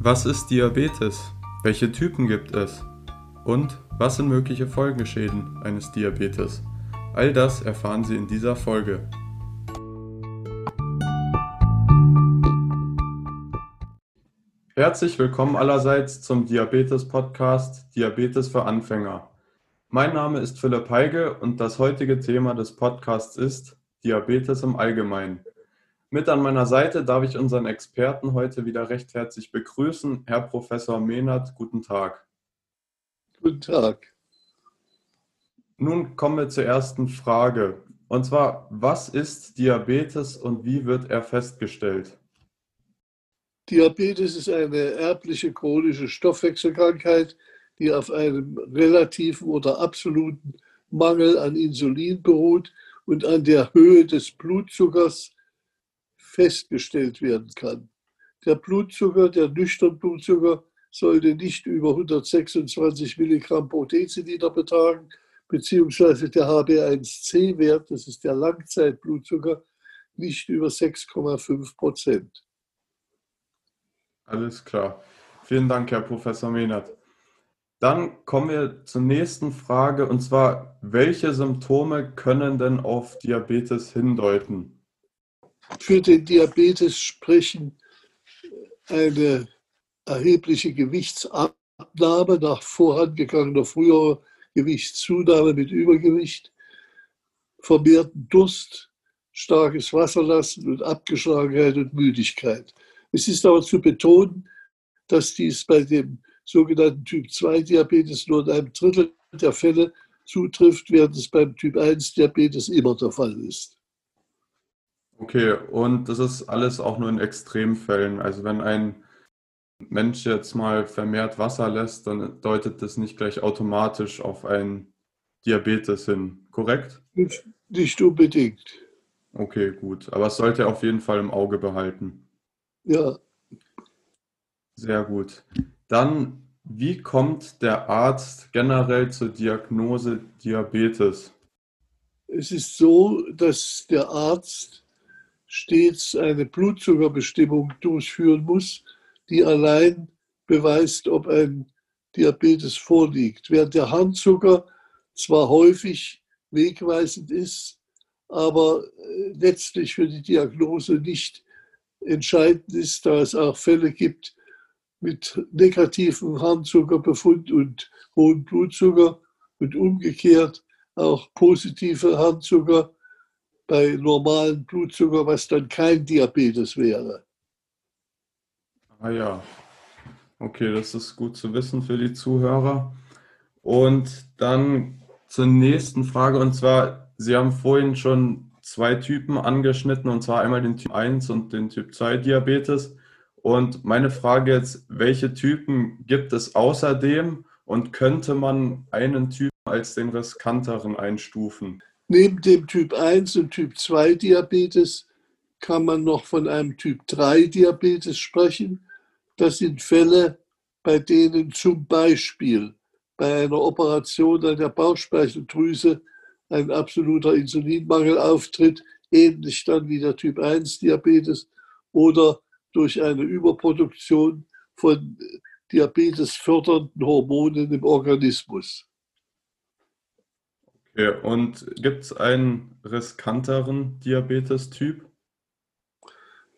Was ist Diabetes? Welche Typen gibt es? Und was sind mögliche Folgeschäden eines Diabetes? All das erfahren Sie in dieser Folge. Herzlich willkommen allerseits zum Diabetes-Podcast Diabetes für Anfänger. Mein Name ist Philipp Heige und das heutige Thema des Podcasts ist Diabetes im Allgemeinen. Mit an meiner Seite darf ich unseren Experten heute wieder recht herzlich begrüßen, Herr Professor Mehnert. Guten Tag. Guten Tag. Nun kommen wir zur ersten Frage. Und zwar, was ist Diabetes und wie wird er festgestellt? Diabetes ist eine erbliche chronische Stoffwechselkrankheit, die auf einem relativen oder absoluten Mangel an Insulin beruht und an der Höhe des Blutzuckers festgestellt werden kann. Der Blutzucker, der nüchterne Blutzucker, sollte nicht über 126 Milligramm pro Deziliter betragen, beziehungsweise der HB1C-Wert, das ist der Langzeitblutzucker, nicht über 6,5 Prozent. Alles klar. Vielen Dank, Herr Professor Mehnert. Dann kommen wir zur nächsten Frage und zwar, welche Symptome können denn auf Diabetes hindeuten? Für den Diabetes sprechen eine erhebliche Gewichtsabnahme nach vorangegangener früherer Gewichtszunahme mit Übergewicht, vermehrten Durst, starkes Wasserlassen und Abgeschlagenheit und Müdigkeit. Es ist aber zu betonen, dass dies bei dem sogenannten Typ-2-Diabetes nur in einem Drittel der Fälle zutrifft, während es beim Typ-1-Diabetes immer der Fall ist. Okay, und das ist alles auch nur in Extremfällen. Also wenn ein Mensch jetzt mal vermehrt Wasser lässt, dann deutet das nicht gleich automatisch auf einen Diabetes hin, korrekt? Nicht, unbedingt. Okay, gut. Aber es sollte er auf jeden Fall im Auge behalten. Ja. Sehr gut. Dann, wie kommt der Arzt generell zur Diagnose Diabetes? Es ist so, dass der Arzt stets eine Blutzuckerbestimmung durchführen muss, die allein beweist, ob ein Diabetes vorliegt. Während der Harnzucker zwar häufig wegweisend ist, aber äh, letztlich für die Diagnose nicht entscheidend ist, da es auch Fälle gibt mit negativem Harnzuckerbefund und hohem Blutzucker und umgekehrt auch positive Harnzucker bei normalem Blutzucker, was dann kein Diabetes wäre. Ah ja, okay, das ist gut zu wissen für die Zuhörer. Und dann zur nächsten Frage, und zwar, Sie haben vorhin schon zwei Typen angeschnitten, und zwar einmal den Typ 1 und den Typ 2 Diabetes. Und meine Frage jetzt, welche Typen gibt es außerdem und könnte man einen Typ als den riskanteren einstufen? Neben dem Typ 1 und Typ 2 Diabetes kann man noch von einem Typ 3 Diabetes sprechen. Das sind Fälle, bei denen zum Beispiel bei einer Operation an der Bauchspeicheldrüse ein absoluter Insulinmangel auftritt, ähnlich dann wie der Typ 1 Diabetes oder durch eine Überproduktion von diabetesfördernden Hormonen im Organismus. Okay, und gibt es einen riskanteren Diabetes-Typ?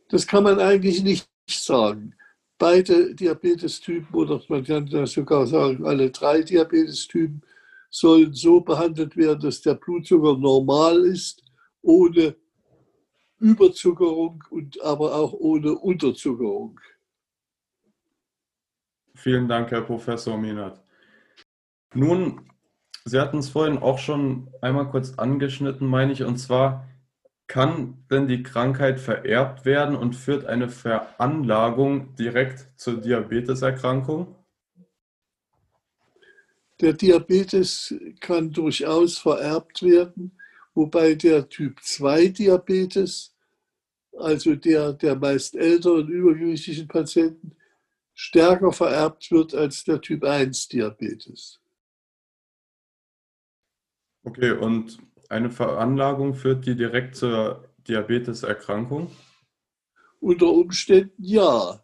Das kann man eigentlich nicht sagen. Beide Diabetestypen oder man kann sogar sagen, alle drei Diabetestypen sollen so behandelt werden, dass der Blutzucker normal ist, ohne Überzuckerung und aber auch ohne Unterzuckerung. Vielen Dank, Herr Professor Minert. Nun Sie hatten es vorhin auch schon einmal kurz angeschnitten, meine ich, und zwar kann denn die Krankheit vererbt werden und führt eine Veranlagung direkt zur Diabeteserkrankung? Der Diabetes kann durchaus vererbt werden, wobei der Typ 2 Diabetes, also der der meist älteren übergewichtigen Patienten, stärker vererbt wird als der Typ 1 Diabetes. Okay, und eine Veranlagung führt die direkt zur Diabeteserkrankung? Unter Umständen ja.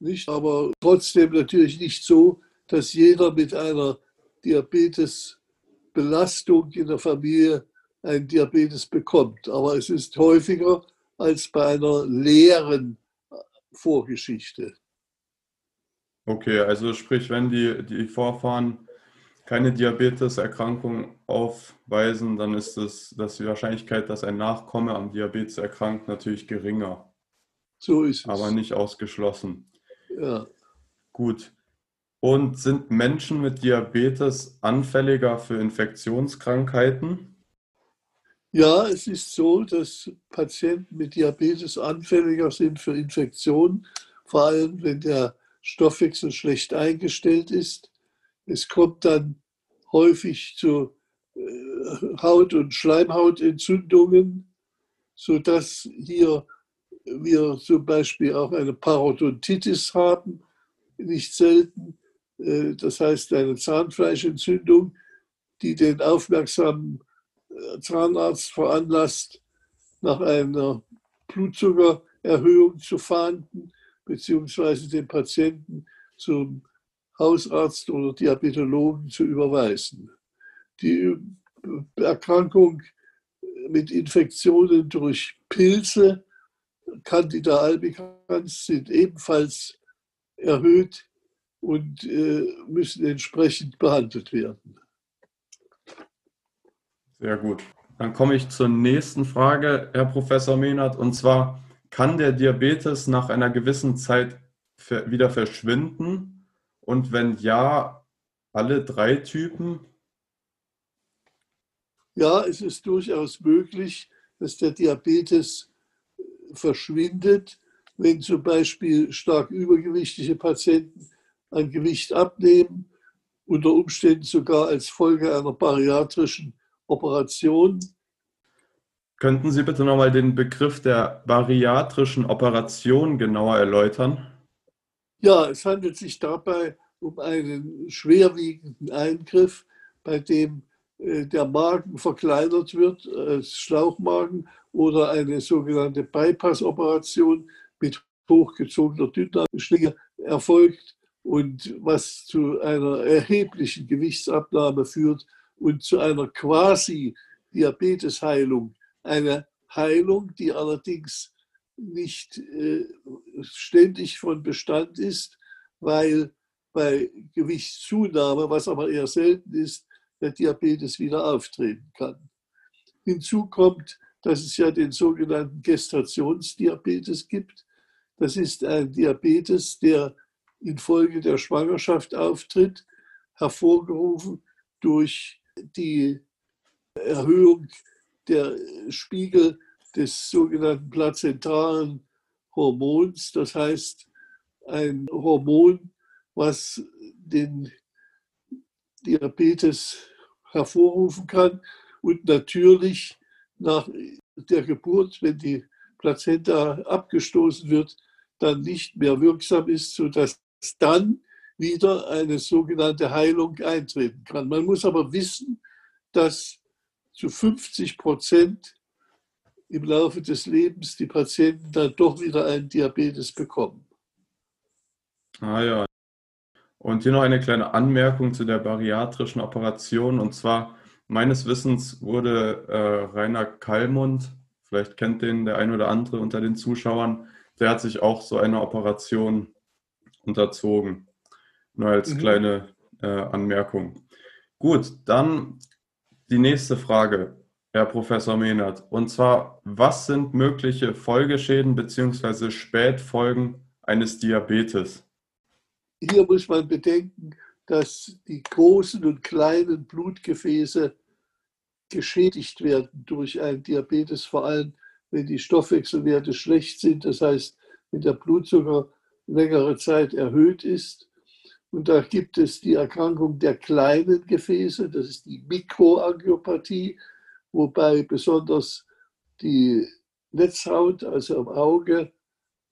nicht, aber trotzdem natürlich nicht so, dass jeder mit einer Diabetesbelastung in der Familie einen Diabetes bekommt. Aber es ist häufiger als bei einer leeren Vorgeschichte. Okay, also sprich, wenn die, die Vorfahren keine Diabeteserkrankung aufweisen, dann ist das, das die Wahrscheinlichkeit, dass ein Nachkomme am Diabetes erkrankt, natürlich geringer. So ist es. Aber nicht ausgeschlossen. Ja. Gut. Und sind Menschen mit Diabetes anfälliger für Infektionskrankheiten? Ja, es ist so, dass Patienten mit Diabetes anfälliger sind für Infektionen, vor allem wenn der Stoffwechsel schlecht eingestellt ist. Es kommt dann häufig zu äh, Haut- und Schleimhautentzündungen, sodass hier wir zum Beispiel auch eine Parodontitis haben, nicht selten. Äh, das heißt eine Zahnfleischentzündung, die den aufmerksamen äh, Zahnarzt veranlasst, nach einer Blutzuckererhöhung zu fahnden, beziehungsweise den Patienten zum Hausarzt oder Diabetologen zu überweisen. Die Erkrankung mit Infektionen durch Pilze, Candida albicans, sind ebenfalls erhöht und äh, müssen entsprechend behandelt werden. Sehr gut. Dann komme ich zur nächsten Frage, Herr Professor Mehnert, und zwar, kann der Diabetes nach einer gewissen Zeit wieder verschwinden? Und wenn ja, alle drei Typen? Ja, es ist durchaus möglich, dass der Diabetes verschwindet, wenn zum Beispiel stark übergewichtige Patienten an Gewicht abnehmen, unter Umständen sogar als Folge einer bariatrischen Operation. Könnten Sie bitte nochmal den Begriff der bariatrischen Operation genauer erläutern? Ja, es handelt sich dabei um einen schwerwiegenden Eingriff, bei dem äh, der Magen verkleinert wird, als Schlauchmagen oder eine sogenannte Bypass-Operation mit hochgezogener Dünndarmschlinge erfolgt und was zu einer erheblichen Gewichtsabnahme führt und zu einer quasi Diabetesheilung. Eine Heilung, die allerdings nicht äh, ständig von Bestand ist, weil bei Gewichtszunahme, was aber eher selten ist, der Diabetes wieder auftreten kann. Hinzu kommt, dass es ja den sogenannten Gestationsdiabetes gibt. Das ist ein Diabetes, der infolge der Schwangerschaft auftritt, hervorgerufen durch die Erhöhung der Spiegel des sogenannten plazentaren Hormons, das heißt ein Hormon, was den Diabetes hervorrufen kann und natürlich nach der Geburt, wenn die Plazenta abgestoßen wird, dann nicht mehr wirksam ist, sodass dann wieder eine sogenannte Heilung eintreten kann. Man muss aber wissen, dass zu 50 Prozent im Laufe des Lebens die Patienten dann doch wieder einen Diabetes bekommen. Ah ja. Und hier noch eine kleine Anmerkung zu der bariatrischen Operation. Und zwar, meines Wissens wurde äh, Rainer Kallmund, vielleicht kennt den der ein oder andere unter den Zuschauern, der hat sich auch so eine Operation unterzogen. Nur als mhm. kleine äh, Anmerkung. Gut, dann die nächste Frage, Herr Professor Mehnert. Und zwar, was sind mögliche Folgeschäden bzw. Spätfolgen eines Diabetes? Hier muss man bedenken, dass die großen und kleinen Blutgefäße geschädigt werden durch einen Diabetes, vor allem wenn die Stoffwechselwerte schlecht sind, das heißt, wenn der Blutzucker längere Zeit erhöht ist. Und da gibt es die Erkrankung der kleinen Gefäße, das ist die Mikroangiopathie, wobei besonders die Netzhaut, also am Auge,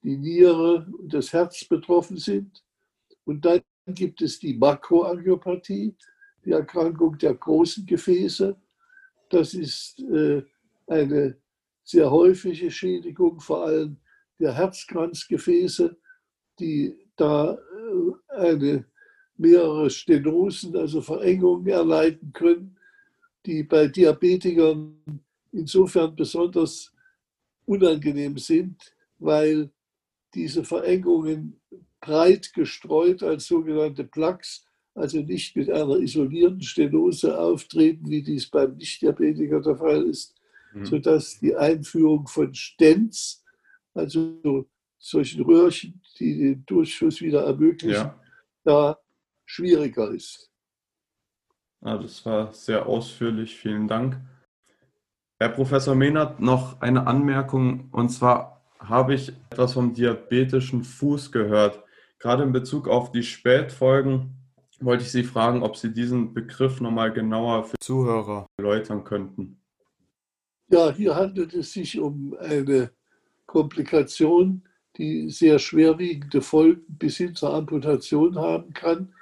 die Niere und das Herz betroffen sind. Und dann gibt es die Makroangiopathie, die Erkrankung der großen Gefäße. Das ist äh, eine sehr häufige Schädigung, vor allem der Herzkranzgefäße, die da äh, eine, mehrere Stenosen, also Verengungen erleiden können, die bei Diabetikern insofern besonders unangenehm sind, weil diese Verengungen breit gestreut als sogenannte Plaques, also nicht mit einer isolierten Stenose auftreten, wie dies beim Nichtdiabetiker der Fall ist, mhm. sodass die Einführung von Stents, also solchen Röhrchen, die den Durchfluss wieder ermöglichen, ja. da schwieriger ist. Ja, das war sehr ausführlich, vielen Dank. Herr Professor Mehnert, noch eine Anmerkung, und zwar habe ich etwas vom diabetischen Fuß gehört. Gerade in Bezug auf die Spätfolgen wollte ich Sie fragen, ob Sie diesen Begriff nochmal genauer für Zuhörer erläutern könnten. Ja, hier handelt es sich um eine Komplikation, die sehr schwerwiegende Folgen bis hin zur Amputation haben kann.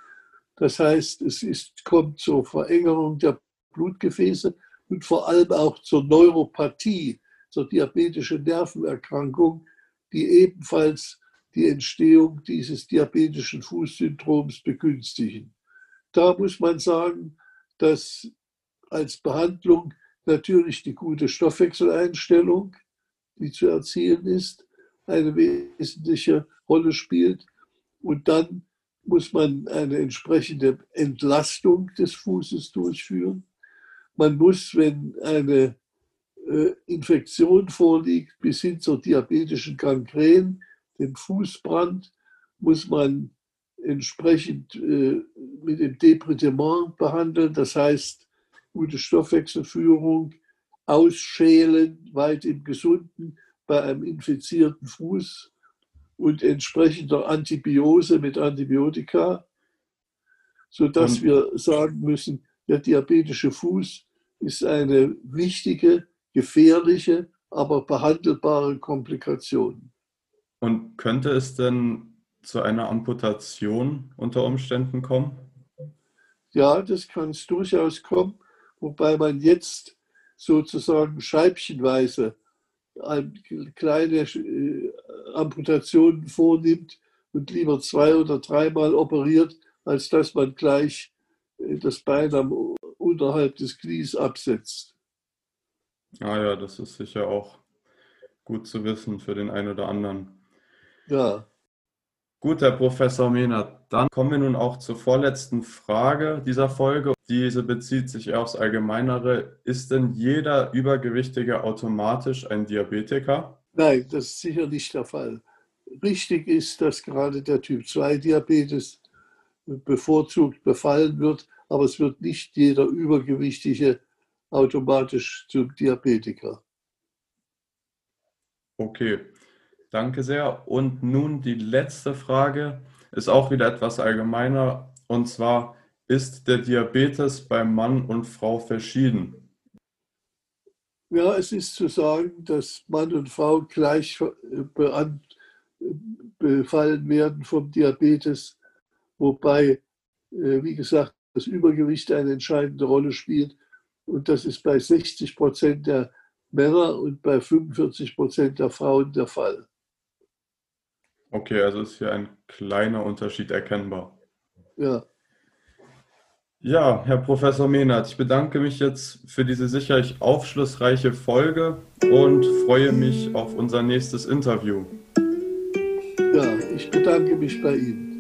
Das heißt, es ist, kommt zur Verengerung der Blutgefäße und vor allem auch zur Neuropathie, zur diabetischen Nervenerkrankung, die ebenfalls die Entstehung dieses diabetischen Fußsyndroms begünstigen. Da muss man sagen, dass als Behandlung natürlich die gute Stoffwechseleinstellung, die zu erzielen ist, eine wesentliche Rolle spielt. Und dann muss man eine entsprechende Entlastung des Fußes durchführen. Man muss, wenn eine äh, Infektion vorliegt, bis hin zur diabetischen Gangrän, dem Fußbrand, muss man entsprechend äh, mit dem Debridement behandeln, das heißt gute Stoffwechselführung, ausschälen, weit im Gesunden, bei einem infizierten Fuß und entsprechender Antibiose mit Antibiotika, sodass wir sagen müssen, der diabetische Fuß ist eine wichtige, gefährliche, aber behandelbare Komplikation. Und könnte es denn zu einer Amputation unter Umständen kommen? Ja, das kann es durchaus kommen, wobei man jetzt sozusagen scheibchenweise kleine äh, Amputationen vornimmt und lieber zwei oder dreimal operiert, als dass man gleich äh, das Bein am, unterhalb des Knies absetzt. Ah ja, das ist sicher auch gut zu wissen für den einen oder anderen. Ja. Gut, Herr Professor Mehnert, dann kommen wir nun auch zur vorletzten Frage dieser Folge. Diese bezieht sich eher aufs Allgemeinere. Ist denn jeder Übergewichtige automatisch ein Diabetiker? Nein, das ist sicher nicht der Fall. Richtig ist, dass gerade der Typ-2-Diabetes bevorzugt befallen wird, aber es wird nicht jeder Übergewichtige automatisch zum Diabetiker. Okay, danke sehr. Und nun die letzte Frage ist auch wieder etwas allgemeiner und zwar, ist der Diabetes bei Mann und Frau verschieden? Ja, es ist zu sagen, dass Mann und Frau gleich befallen werden vom Diabetes, wobei, äh, wie gesagt, das Übergewicht eine entscheidende Rolle spielt. Und das ist bei 60 Prozent der Männer und bei 45 Prozent der Frauen der Fall. Okay, also ist hier ein kleiner Unterschied erkennbar. Ja. Ja, Herr Professor Mehnert, ich bedanke mich jetzt für diese sicherlich aufschlussreiche Folge und freue mich auf unser nächstes Interview. Ja, ich bedanke mich bei Ihnen.